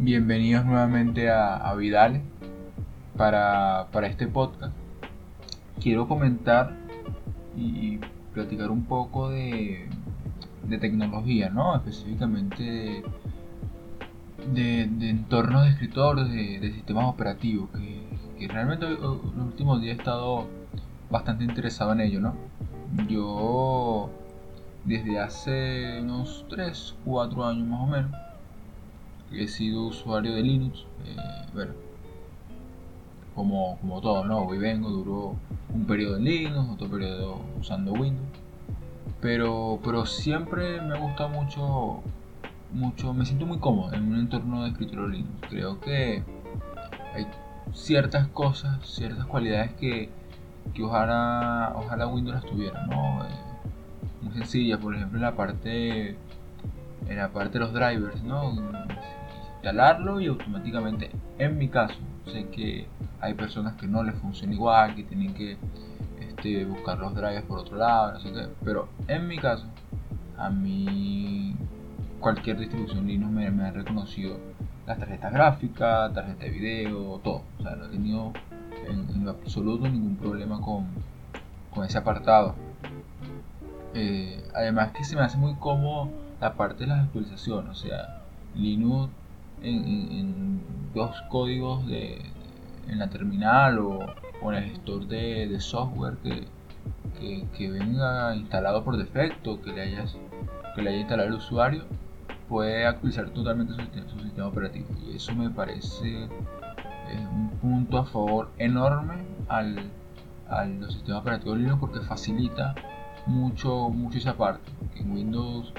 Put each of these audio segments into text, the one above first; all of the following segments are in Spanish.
Bienvenidos nuevamente a, a Vidal para, para este podcast. Quiero comentar y platicar un poco de, de tecnología, ¿no? Específicamente de, de, entornos de escritor, de, de sistemas operativos, que, que realmente los últimos días he estado bastante interesado en ello, ¿no? Yo desde hace unos 3, 4 años más o menos he sido usuario de Linux. Eh, bueno, como, como todo, ¿no? Hoy vengo, duró un periodo en Linux, otro periodo usando Windows. Pero, pero siempre me gusta mucho, mucho, me siento muy cómodo en un entorno de escritorio Linux. Creo que hay ciertas cosas, ciertas cualidades que, que ojalá, ojalá Windows las tuviera, ¿no? Eh, muy sencillas, por ejemplo la parte en la parte de los drivers, ¿no? instalarlo y automáticamente, en mi caso, sé que hay personas que no les funciona igual, que tienen que este, buscar los drivers por otro lado, no sé qué, pero en mi caso, a mí cualquier distribución Linux me, ha reconocido las tarjetas gráficas, tarjeta de video, todo, o sea, no he tenido en, absoluto ningún problema con, con ese apartado. Eh, además que se me hace muy cómodo la parte de las actualizaciones, o sea, Linux en, dos códigos de, en la terminal o, en el gestor de, software que, que, venga instalado por defecto, que le, hayas, que le haya instalado el usuario, puede actualizar totalmente su sistema, operativo. Y eso me parece un punto a favor enorme al, al los sistemas operativos Linux porque facilita mucho, mucho esa parte. En Windows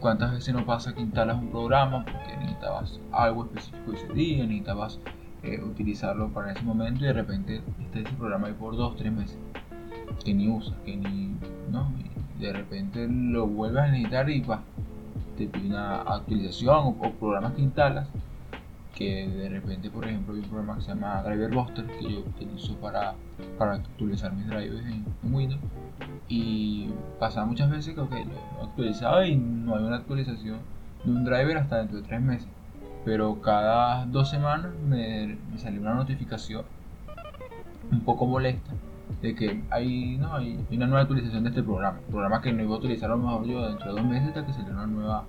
¿Cuántas veces no pasa que instalas un programa porque necesitabas algo específico ese día, necesitabas eh, utilizarlo para ese momento y de repente está ese programa ahí por 2, 3 meses que ni usas, que ni. ¿no? De repente lo vuelves a necesitar y va, te pide una actualización o, programas que instalas que de repente, por ejemplo, hay un programa que se llama Driver Buster que yo utilizo para, para actualizar mis drivers en Windows y pasa muchas veces que okay, lo actualizado y no hay una actualización de un driver hasta dentro de tres meses. Pero cada dos semanas me, salió una notificación un poco molesta de que hay, no, hay una nueva actualización de este programa. Programa que no iba a utilizar a lo mejor yo dentro de dos meses hasta que salió una nueva,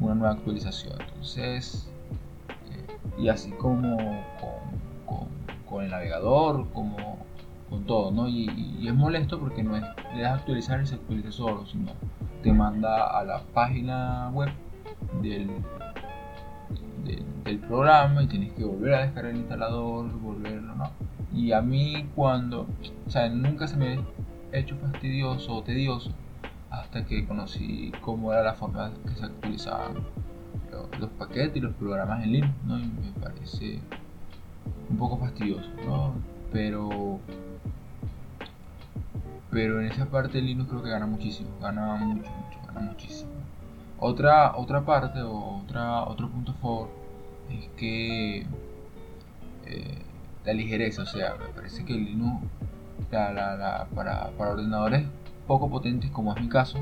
una nueva actualización. Entonces, eh, y así como con el navegador, como todo, ¿no? Y, es molesto porque no es, le das actualizar y se actualiza solo, sino te manda a la página web del, del, programa y tienes que volver a descargar el instalador, volverlo, ¿no? Y a mí cuando, o sea, nunca se me ha hecho fastidioso o tedioso hasta que conocí cómo era la forma que se actualizaban los, paquetes y los programas en línea, ¿no? Y me parece un poco fastidioso. Pero pero en esa parte Linux creo que gana muchísimo, gana mucho, mucho, gana muchísimo. Otra, otra parte o otra, otro punto favor es que eh, la ligereza, o sea, me parece que Linux la, la, para, para, ordenadores poco potentes como es mi caso,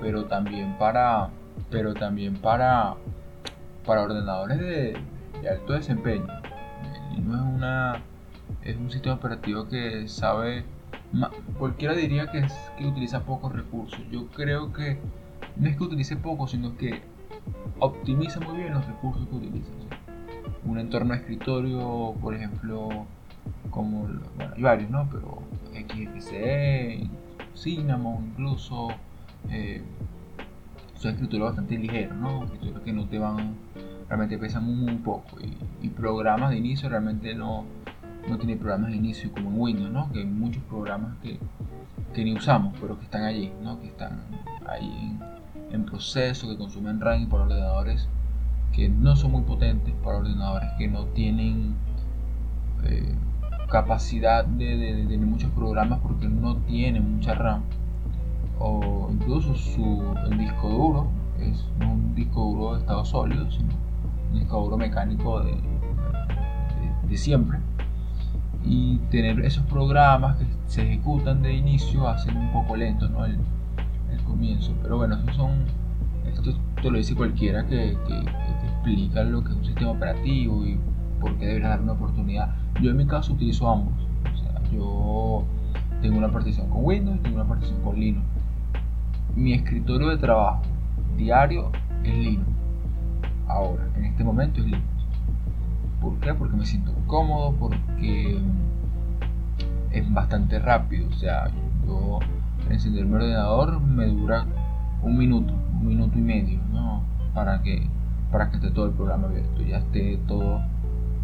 pero también para, pero también para, para ordenadores de, de alto desempeño. Linux es, una, es un sistema operativo que sabe cualquiera diría que, es, que utiliza pocos recursos. Yo creo que no es que utilice poco, sino que optimiza muy bien los recursos que utiliza. Un entorno de escritorio, por ejemplo, como, bueno, hay varios, ¿no? Pero XFCE, Cinnamon incluso, eh, son escritorios bastante ligeros, ¿no? Escritorios que no te van, realmente pesan muy, poco. y programas de inicio realmente no, no tiene programas de inicio como en Windows, ¿no? Que hay muchos programas que, que ni usamos, pero que están allí, ¿no? Que están ahí en, proceso, que consumen RAM para ordenadores que no son muy potentes, para ordenadores que no tienen eh, capacidad de, de, tener muchos programas porque no tienen mucha RAM. O incluso su, el disco duro es no un disco duro de estado sólido, sino un disco duro mecánico de, de siempre y tener esos programas que se ejecutan de inicio hacen un poco lento ¿no? el, el comienzo. Pero bueno, esos son, esto te lo dice cualquiera que, que, explica lo que es un sistema operativo y por qué deberías dar una oportunidad. Yo en mi caso utilizo ambos. Yo tengo una partición con Windows y tengo una partición con Linux. Mi escritorio de trabajo diario es Linux. Ahora, en este momento es Linux. ¿Por qué? Porque me siento cómodo, porque es bastante rápido. O sea, yo encender mi ordenador me dura un minuto, un minuto y medio, ¿no? Para que, para que esté todo el programa abierto, ya esté todo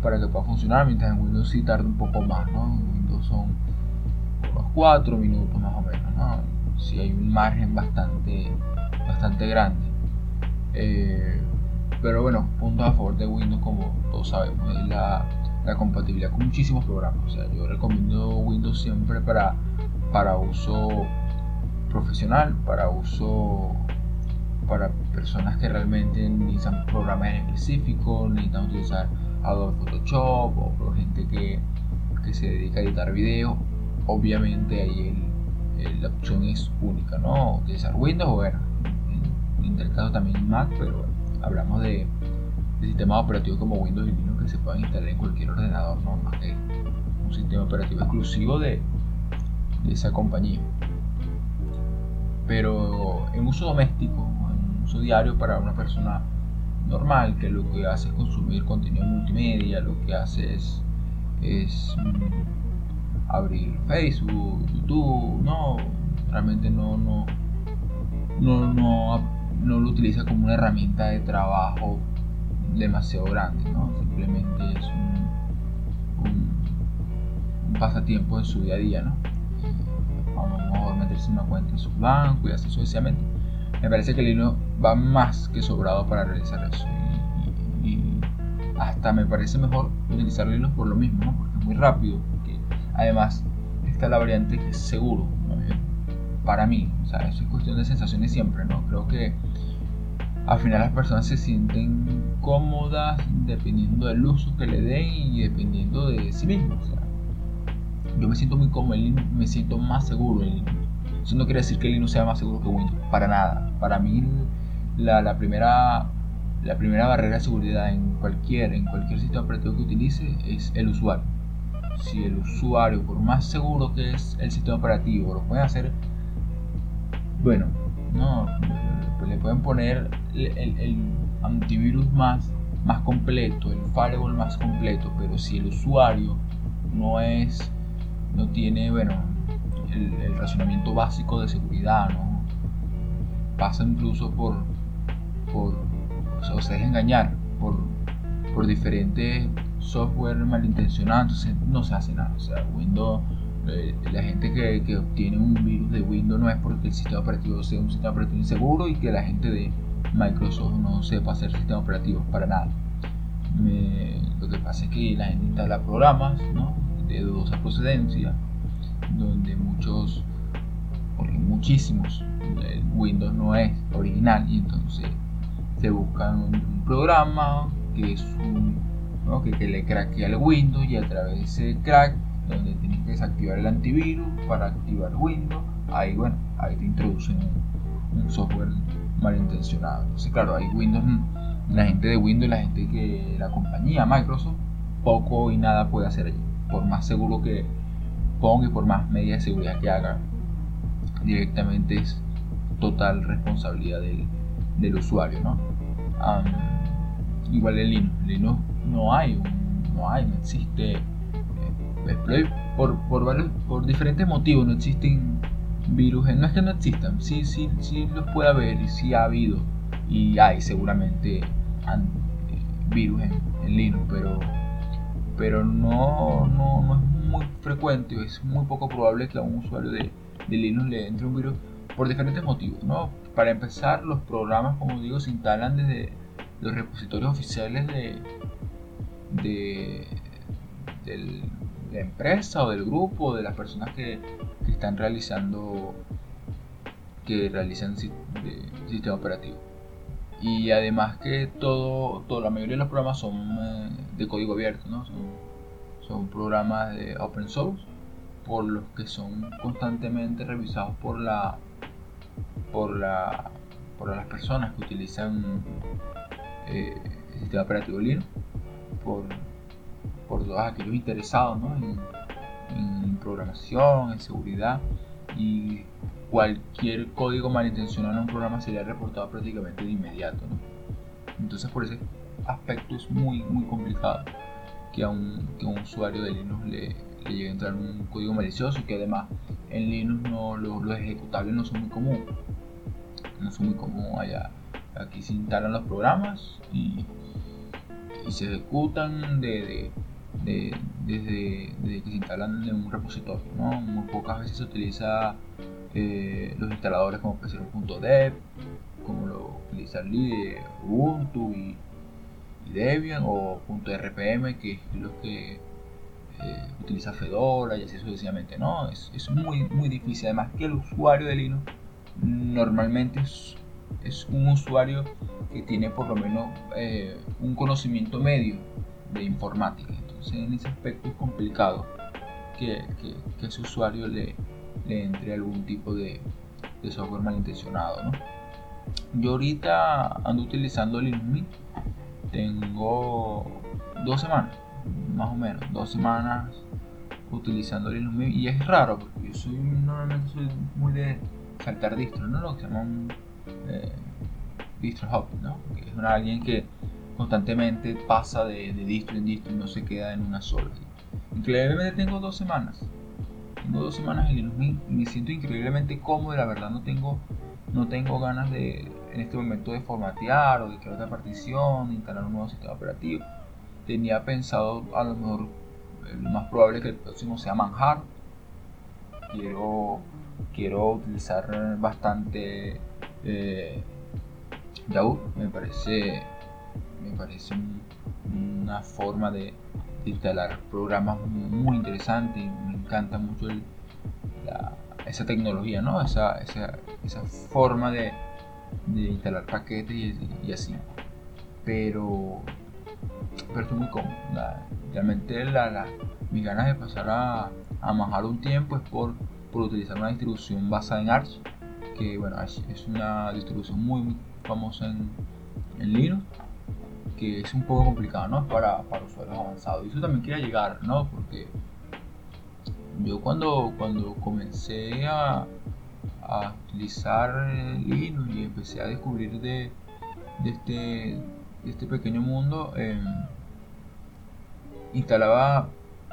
para que pueda funcionar, mientras en Windows sí tarda un poco más, ¿no? En Windows son unos 4 minutos más o menos, ¿no? Si hay un margen bastante, bastante grande. Eh, pero bueno, punto a favor de Windows, como todos sabemos, es la, la, compatibilidad con muchísimos programas. O sea, yo recomiendo Windows siempre para, para uso profesional, para uso para personas que realmente necesitan programas en específico, necesitan utilizar Adobe Photoshop o gente que, que se dedica a editar videos. Obviamente ahí el, la opción es única, ¿no? Utilizar Windows o bueno, en, el caso también Mac, pero hablamos de, de, sistemas operativos como Windows y Linux que se pueden instalar en cualquier ordenador, ¿no? Un sistema operativo exclusivo de, de esa compañía. Pero en uso doméstico, en uso diario para una persona normal, que lo que hace es consumir contenido multimedia, lo que hace es, es mm, abrir Facebook, YouTube, no, realmente no, no, no, no, no lo utiliza como una herramienta de trabajo demasiado grande, ¿no? simplemente es un, un, pasatiempo en su día a día, ¿no? a meterse en una cuenta en su banco y así sucesivamente. Me parece que Linux va más que sobrado para realizar eso. Y, hasta me parece mejor utilizar Linux por lo mismo, ¿no? porque es muy rápido. Porque además está la variante que es seguro. Para mí, o sea, eso es cuestión de sensaciones siempre, ¿no? Creo que al final las personas se sienten cómodas dependiendo del uso que le den y dependiendo de sí mismos. O sea, yo me siento muy cómodo en Linux, me siento más seguro en Linux. Eso no quiere decir que Linux sea más seguro que Windows, para nada. Para mí la, la, primera, la primera barrera de seguridad en cualquier, en cualquier sistema operativo que utilice es el usuario. Si el usuario, por más seguro que es el sistema operativo, lo puede hacer, bueno, no, pues le pueden poner el, el antivirus más, más completo, el firewall más completo, pero si el usuario no es no tiene, bueno, el, el razonamiento básico de seguridad, ¿no? Pasa incluso por, por o se deja engañar por, por diferentes software malintencionados, no se hace nada. O sea, Windows, la gente que, que, obtiene un virus de Windows no es porque el sistema operativo sea un sistema operativo inseguro y que la gente de Microsoft no sepa hacer sistemas operativos para nada. lo que pasa es que la gente instala programas, ¿no? de dudosa procedencia, donde muchos, porque muchísimos, Windows no es original y entonces se busca un, programa que es un, que, le craquea el Windows y a través de ese crack donde tienes que desactivar el antivirus para activar Windows, ahí bueno, ahí te introducen un, software malintencionado. Entonces claro, hay Windows, la gente de Windows, la gente que la compañía Microsoft, poco y nada puede hacer allí por más seguro que ponga y por más medidas de seguridad que haga, directamente es total responsabilidad del, del usuario, ¿no? igual en Linux, Linux no hay, no hay, no existe eh, por, por, por diferentes motivos no existen virus, no es que no existan, sí, sí, sí los puede haber y sí ha habido y hay seguramente eh, virus en, en Linux, pero pero no, no, no, es muy frecuente, es muy poco probable que a un usuario de, de Linux le entre un virus por diferentes motivos. ¿no? Para empezar, los programas, como digo, se instalan desde los repositorios oficiales de, de, la empresa o del grupo o de las personas que, que están realizando que realizan el sistema operativo y además que todo, toda la mayoría de los programas son eh, de código abierto, ¿no? son, son, programas de open source, por los que son constantemente revisados por la por la por las personas que utilizan eh, sistema operativo Linux por, por todos aquellos interesados en, programación, en seguridad y cualquier código malintencionado en un programa sería reportado prácticamente de inmediato. Entonces por ese aspecto es muy, muy complicado que a un, usuario de Linux le, llegue a entrar un código malicioso y que además en Linux no, los, ejecutables no son muy comunes. No son muy comunes allá. Aquí se instalan los programas y, se ejecutan de, desde, que se instalan en un repositorio. Muy pocas veces se utiliza eh, los instaladores como pc1.dev, como lo utiliza Ubuntu y Debian o .rpm, que es lo que eh, utiliza Fedora y así sucesivamente. No, es, es, muy, muy difícil. Además que el usuario de Linux normalmente es, es un usuario que tiene por lo menos eh, un conocimiento medio de informática. En ese aspecto es complicado que, ese usuario le, entre algún tipo de, software malintencionado. ¿no? Yo ahorita ando utilizando Linux Mint tengo dos semanas, más o menos, dos semanas utilizando Linux Mint y es raro porque yo soy normalmente soy muy de saltar distro, ¿no? Lo que se llama un eh, distro hop, ¿no? Que es una, alguien que constantemente pasa de, distro en distro y no se queda en una sola. Increíblemente tengo dos semanas. Tengo dos semanas y me siento increíblemente cómodo. La verdad no tengo, no tengo ganas de, en este momento de formatear o de crear otra partición, de instalar un nuevo sistema operativo. Tenía pensado a lo mejor lo más probable es que el próximo sea Manjar. Quiero, quiero utilizar bastante eh, Yahoo. Me parece, me parece una forma de, instalar programas muy interesante y me encanta mucho esa tecnología, ¿no? esa, esa, esa forma de, de instalar paquetes y, así. Pero, pero estoy muy cómodo. realmente la, mis ganas de pasar a, a manejar un tiempo es por, por utilizar una distribución basada en Arch, que bueno, es, una distribución muy, famosa en, en, Linux, que es un poco complicado, ¿no? Para, para usuarios avanzados. Y eso también quería llegar, ¿no? Porque yo cuando, cuando comencé a, a utilizar Linux y empecé a descubrir de, de, este, este pequeño mundo, em, instalaba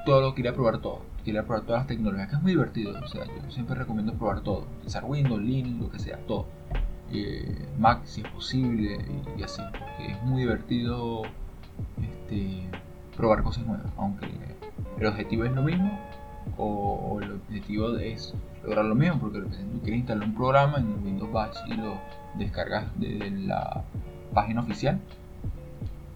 todo lo que quería probar todo. Quería probar todas las tecnologías, que es muy divertido. O sea, yo siempre recomiendo probar todo. Utilizar Windows, Linux, lo que sea, todo. Eh, Mac si es posible y, así. Porque es muy divertido este, probar cosas nuevas. Aunque el objetivo es lo mismo, o, el objetivo es lograr lo mismo, porque tú quieres instalar un programa en Windows Bash y lo descargas de la página oficial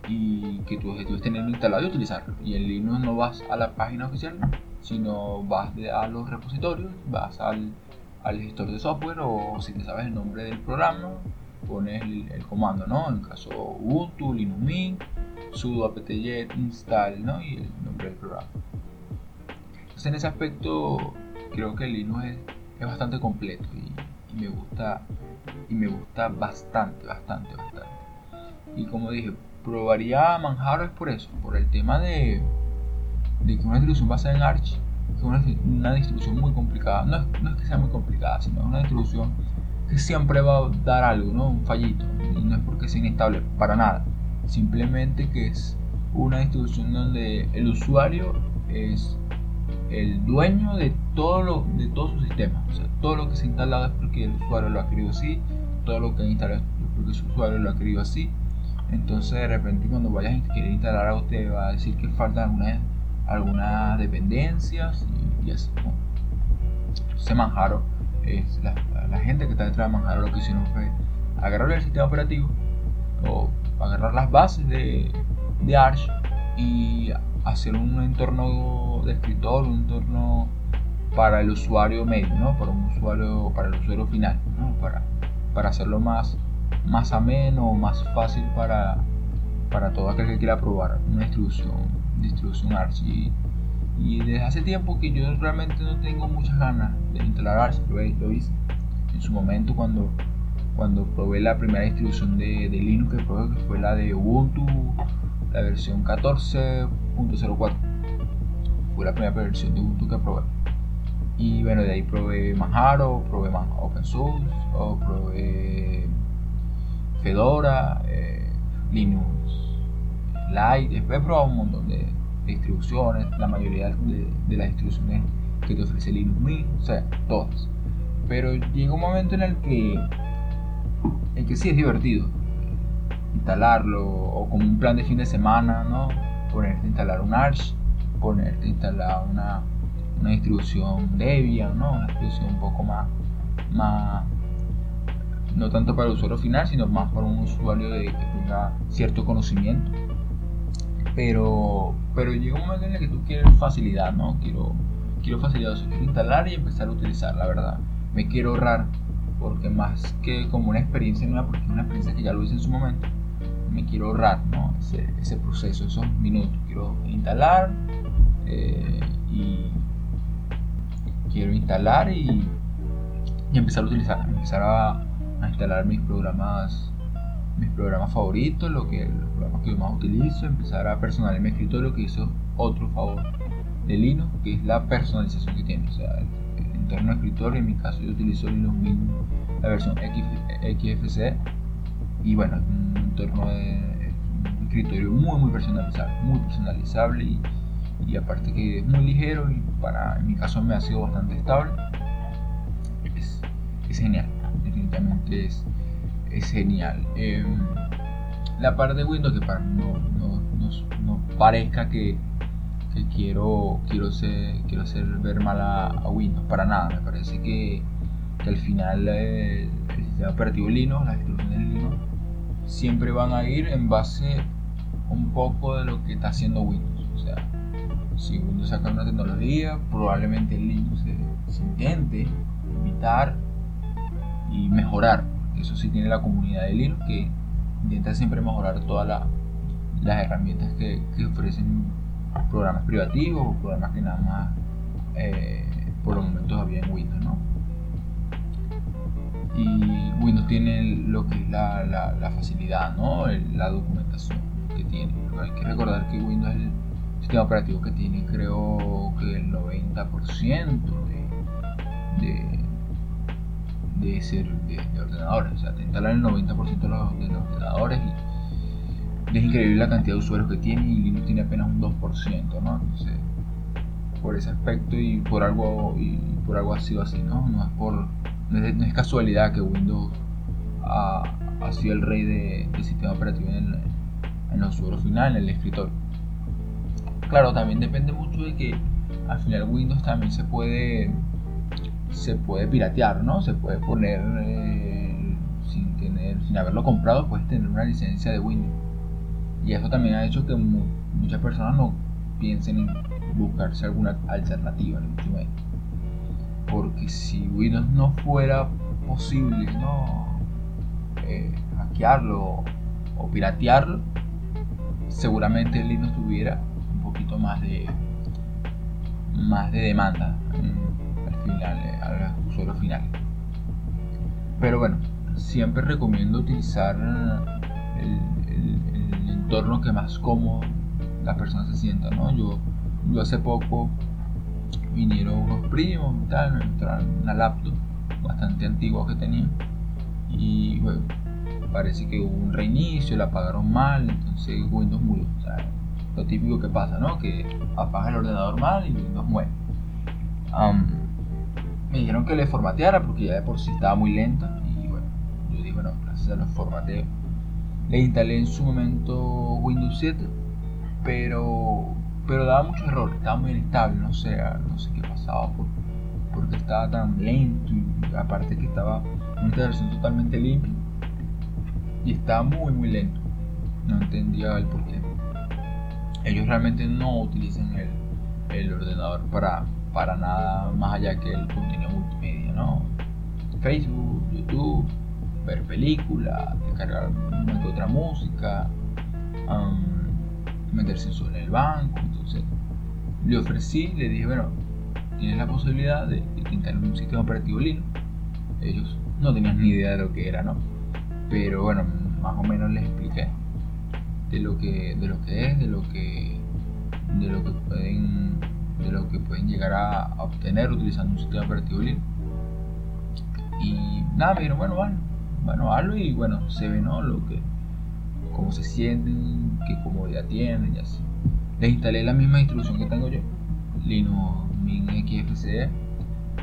y que tu objetivo es tenerlo instalado y utilizarlo. Y en Linux no vas a la página oficial, sino vas a los repositorios, vas al, al gestor de software o si te sabes el nombre del programa, pones el, comando, ¿no? En el caso Ubuntu, Linux Mint, sudo apt-get install, ¿no? Y el nombre del programa en ese aspecto creo que Linux es, es bastante completo y, me gusta y me gusta bastante, bastante, bastante. Y como dije, probaría Manjaro es por eso, por el tema de, de que una distribución basada en Arch es una, una, distribución muy complicada. No es, no es, que sea muy complicada, sino es una distribución que siempre va a dar algo, ¿no? Un fallito. Y no es porque sea inestable, para nada. Simplemente que es una distribución donde el usuario es el dueño de todo, lo, de todo su sistema. O sea, todo lo que se ha instalado es porque el usuario lo ha querido así, todo lo que ha instalado es porque su usuario lo ha querido así. Entonces de repente cuando vayas a querer instalar algo te va a decir que faltan algunas, dependencias y, así. ¿no? Entonces Manjaro, la, gente que está detrás de Manjaro lo que hicieron fue agarrar el sistema operativo o agarrar las bases de, de Arch y hacer un entorno de escritor, un entorno para el usuario medio, ¿no? para un usuario, para el usuario final, ¿no? para, para hacerlo más, más ameno, más fácil para, para todo aquel que quiera probar una distribución, distribución Arch. Y, desde hace tiempo que yo realmente no tengo muchas ganas de instalar Arch, lo, hice en su momento cuando, cuando probé la primera distribución de, de Linux que probé, que fue la de Ubuntu, la versión 14.04. Fue la primera versión de Ubuntu que probé. Y bueno, de ahí probé Manjaro, probé OpenSUSE, o probé Fedora, eh, Linux Lite. Después he probado un montón de, distribuciones, la mayoría de, las distribuciones que te ofrece Linux Mint, o sea, todas. Pero llega un momento en el que, en que sí es divertido instalarlo, o como un plan de fin de semana, ¿no? Ponerte a instalar un Arch, ponerte a instalar una, una distribución Debian, ¿no? Una distribución un poco más, más, no tanto para el usuario final, sino más para un usuario que tenga cierto conocimiento. Pero, pero llega un momento en el que tú quieres facilidad, ¿no? Quiero, quiero facilidad, quiero instalar y empezar a utilizar, la verdad. Me quiero ahorrar, porque más que como una experiencia nueva, porque es una experiencia que ya lo hice en su momento, me quiero ahorrar ¿no? ese, ese proceso, esos minutos. Quiero instalar eh, y quiero instalar y, y, empezar a utilizar, empezar a, a, instalar mis programas mis programas favoritos, lo que, los programas que yo más utilizo, empezar a personalizar mi escritorio, que hizo otro favor de Linux, que es la personalización que tiene. O sea, el, entorno de escritorio, en mi caso yo utilizo Linux Mint, la versión XFC, y bueno, un entorno de un escritorio muy muy personalizable, muy personalizable y, y, aparte que es muy ligero y para en mi caso me ha sido bastante estable. Es, es genial, definitivamente es, es genial. Eh, la parte de Windows que para no, no, no, parezca que, que, quiero quiero ser, quiero hacer ver mal a, Windows para nada me parece que, que al final eh, el sistema operativo Linux las instrucciones Linux siempre van a ir en base un poco de lo que está haciendo Windows. O sea, si Windows saca una tecnología, probablemente Linux se, intente imitar y mejorar. Eso sí tiene la comunidad de Linux que intenta siempre mejorar todas las herramientas que, ofrecen programas privativos o programas que nada más eh, por los momentos había en Windows, ¿no? y Windows tiene lo que es la, la, facilidad, ¿no? la documentación que tiene. hay que recordar que Windows es el sistema operativo que tiene creo que el 90% de, de, de, ser, de, ordenadores. O sea, te instalan el 90% de los, de los ordenadores y es increíble la cantidad de usuarios que tiene y Linux tiene apenas un 2%, ¿no? Entonces, por ese aspecto y por algo y por algo ha sido así, ¿no? No es por no es, casualidad que Windows ha, sido el rey del sistema operativo en, el, los usuarios final, en el escritorio. Claro, también depende mucho de que al final Windows también se puede se puede piratear, ¿no? Se puede poner eh, sin tener, sin haberlo comprado, puedes tener una licencia de Windows. Y eso también ha hecho que muchas personas no piensen en buscarse alguna alternativa, en mucho menos porque si Windows no fuera posible no eh, hackearlo o piratearlo seguramente Linux tuviera un poquito más de más de demanda al eh, al usuario final pero bueno siempre recomiendo utilizar el, el, entorno que más cómodo las personas se sientan ¿no? yo hace poco vinieron unos primos y tal, me entraron una laptop bastante antigua que tenía y bueno, parece que hubo un reinicio, la apagaron mal, entonces Windows murió. O sea, lo típico que pasa, ¿no? Que apaga el ordenador mal y Windows muere. me dijeron que le formateara porque ya de por sí estaba muy lenta y bueno, yo dije, bueno, gracias a los formateos. Le instalé en su momento Windows 7, pero pero daba mucho error, estaba muy inestable, no sé, no sé qué pasaba por, porque estaba tan lento y aparte que estaba una versión totalmente limpia y estaba muy muy lento. No entendía el porqué. Ellos realmente no utilizan el, el ordenador para, para nada más allá que el contenido ¿no? Facebook, YouTube, ver películas, descargar una que otra música, meterse en el banco, le ofrecí, le dije, bueno, tienes la posibilidad de, de instalar un sistema operativo Linux. Ellos no tenían ni idea de lo que era, ¿no? pero bueno, más o menos les expliqué de lo que, de lo que es, de lo que, de lo que pueden, de lo que pueden llegar a, obtener utilizando un sistema operativo Linux. Y nada, me bueno, bueno, bueno, hazlo y bueno, se ve, ¿no? Lo que, cómo se sienten, qué comodidad tienen y así. Les instalé la misma distribución que tengo yo, Linux Mint XFCE.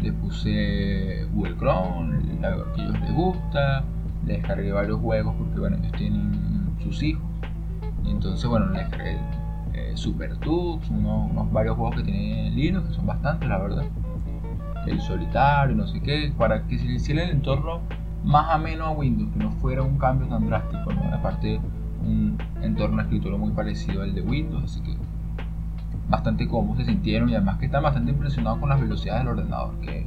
Le puse Google Chrome, la que ellos les gusta. Le descargué varios juegos porque, bueno, ellos tienen sus hijos. Y entonces, bueno, le descargué eh, Super Tux, unos, varios juegos que tiene Linux, que son bastantes, la verdad. El solitario, no sé qué, para que se le hiciera el entorno más ameno a Windows, que no fuera un cambio tan drástico, ¿no? Aparte, un entorno de muy parecido al de Windows, así que bastante cómodo se sintieron y además que están bastante impresionados con las velocidades del ordenador, que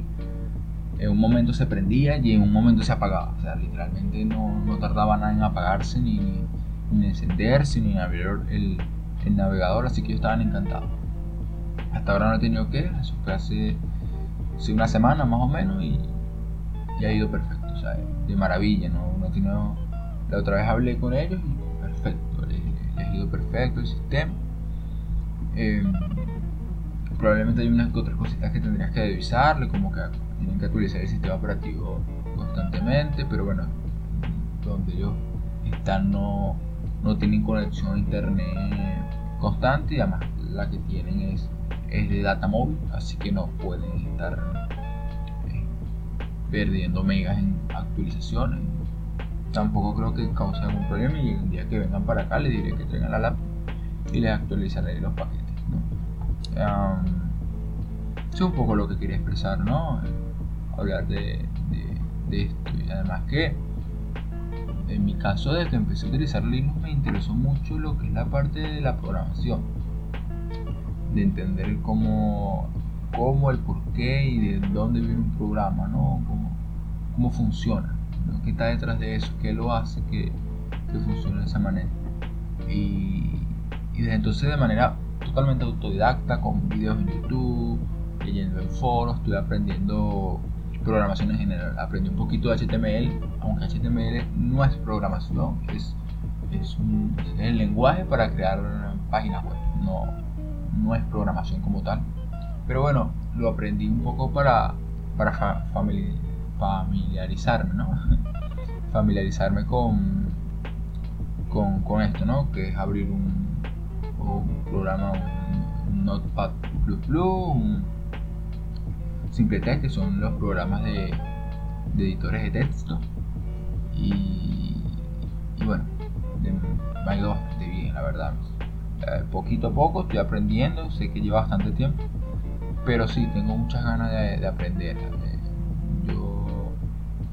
en un momento se prendía y en un momento se apagaba, o sea, literalmente no, no tardaba nada en apagarse ni, ni encenderse ni en abrir el, el, navegador, así que ellos estaban encantados. Hasta ahora no he tenido que, eso fue hace, una semana más o menos y, ha ido perfecto, o sea, de maravilla, no, no tenido, la otra vez hablé con ellos y perfecto, les, les ha ido perfecto el sistema. Em, probablemente hay unas otras cositas que tendrías que revisarle, como que tienen que actualizar el sistema operativo constantemente, pero bueno, donde ellos están no, no tienen conexión a internet constante y además la que tienen es, es de data móvil, así que no pueden estar eh, perdiendo megas en actualizaciones. Tampoco creo que cause algún problema y el día que vengan para acá les diré que traigan la laptop y les actualizaré los paquetes es un poco lo que quería expresar, ¿no? Hablar de, esto. Y además que, en mi caso, desde que empecé a utilizar Linux, me interesó mucho lo que es la parte de la programación. De entender cómo, cómo el porqué y de dónde viene un programa, ¿no? Cómo, cómo funciona, qué está detrás de eso, qué lo hace que, que funcione de esa manera. Y, y desde entonces de manera totalmente autodidacta, con videos en YouTube, leyendo en foros, estoy aprendiendo programación en general. Aprendí un poquito de HTML, aunque HTML no es programación, es, es, un, el lenguaje para crear páginas web, no, no es programación como tal. Pero bueno, lo aprendí un poco para, para familiarizarme, ¿no? familiarizarme con, con, con esto, ¿no? Que es abrir un, un programa, un, Notepad un Simple Text, que son los programas de, editores de texto. Y, bueno, me ha ido bastante bien, la verdad. Eh, poquito a poco estoy aprendiendo, sé que lleva bastante tiempo, pero sí, tengo muchas ganas de, aprender. Eh, yo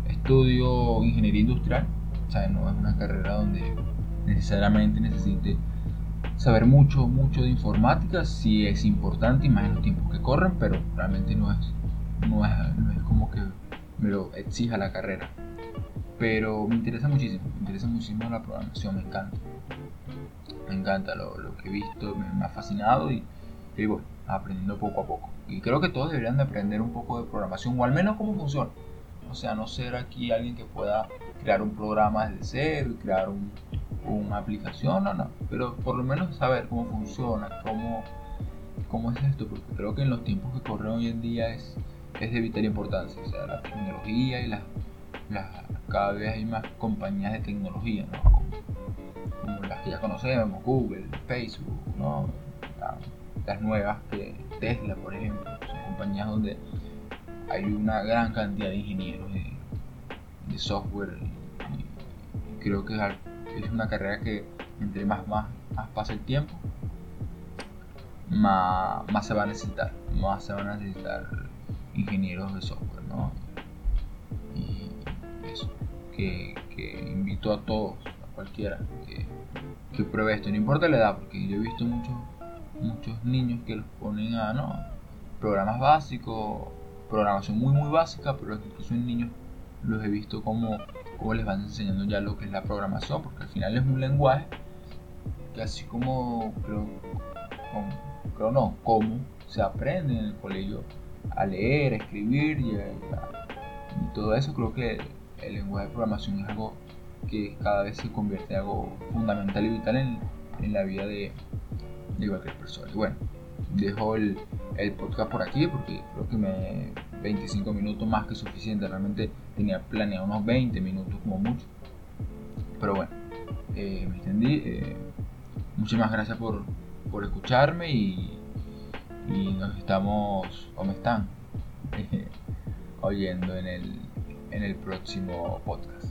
estudio ingeniería industrial, o sea, no es una carrera donde necesariamente necesite saber mucho, mucho de informática sí es importante y más en los tiempos que corren, pero realmente no es, no es, no es como que me lo exija la carrera. Pero me interesa muchísimo, me interesa muchísimo la programación, me encanta. Me encanta lo, lo que he visto, me, ha fascinado y, y bueno, aprendiendo poco a poco. Y creo que todos deberían de aprender un poco de programación, o al menos cómo funciona. O sea, no ser aquí alguien que pueda crear un programa desde cero y crear un, una aplicación o no, pero por lo menos saber cómo funciona, cómo, cómo es esto, porque creo que en los tiempos que corren hoy en día es, es de vital importancia, o sea, la tecnología y las, cada vez hay más compañías de tecnología, como, que ya conocemos, Google, Facebook, ¿no? las nuevas, que Tesla, por ejemplo, son compañías donde hay una gran cantidad de ingenieros de, software y creo que es una carrera que entre más, más, más pasa el tiempo, más, más, se va a necesitar, más se van a necesitar ingenieros de software, ¿no? Y eso, que, invito a todos, cualquiera, que, que, pruebe esto, no importa la edad, porque yo he visto muchos, muchos niños que los ponen a, ¿no? Programas básicos, programación muy muy básica, pero incluso en niños los he visto como cómo les van enseñando ya lo que es la programación, porque al final es un lenguaje que así como creo, creo no, cómo se aprende en el colegio a leer, a escribir y, todo eso, creo que el lenguaje de programación es algo que cada vez se convierte en algo fundamental y vital en, en la vida de, de, cualquier persona. Y bueno, dejo el, el, podcast por aquí porque creo que me 25 minutos más que suficiente. Realmente tenía planeado unos 20 minutos como mucho. Pero bueno, eh, me extendí. Eh, muchísimas gracias por, por escucharme y, y nos estamos, o me están, oyendo en el, en el próximo podcast.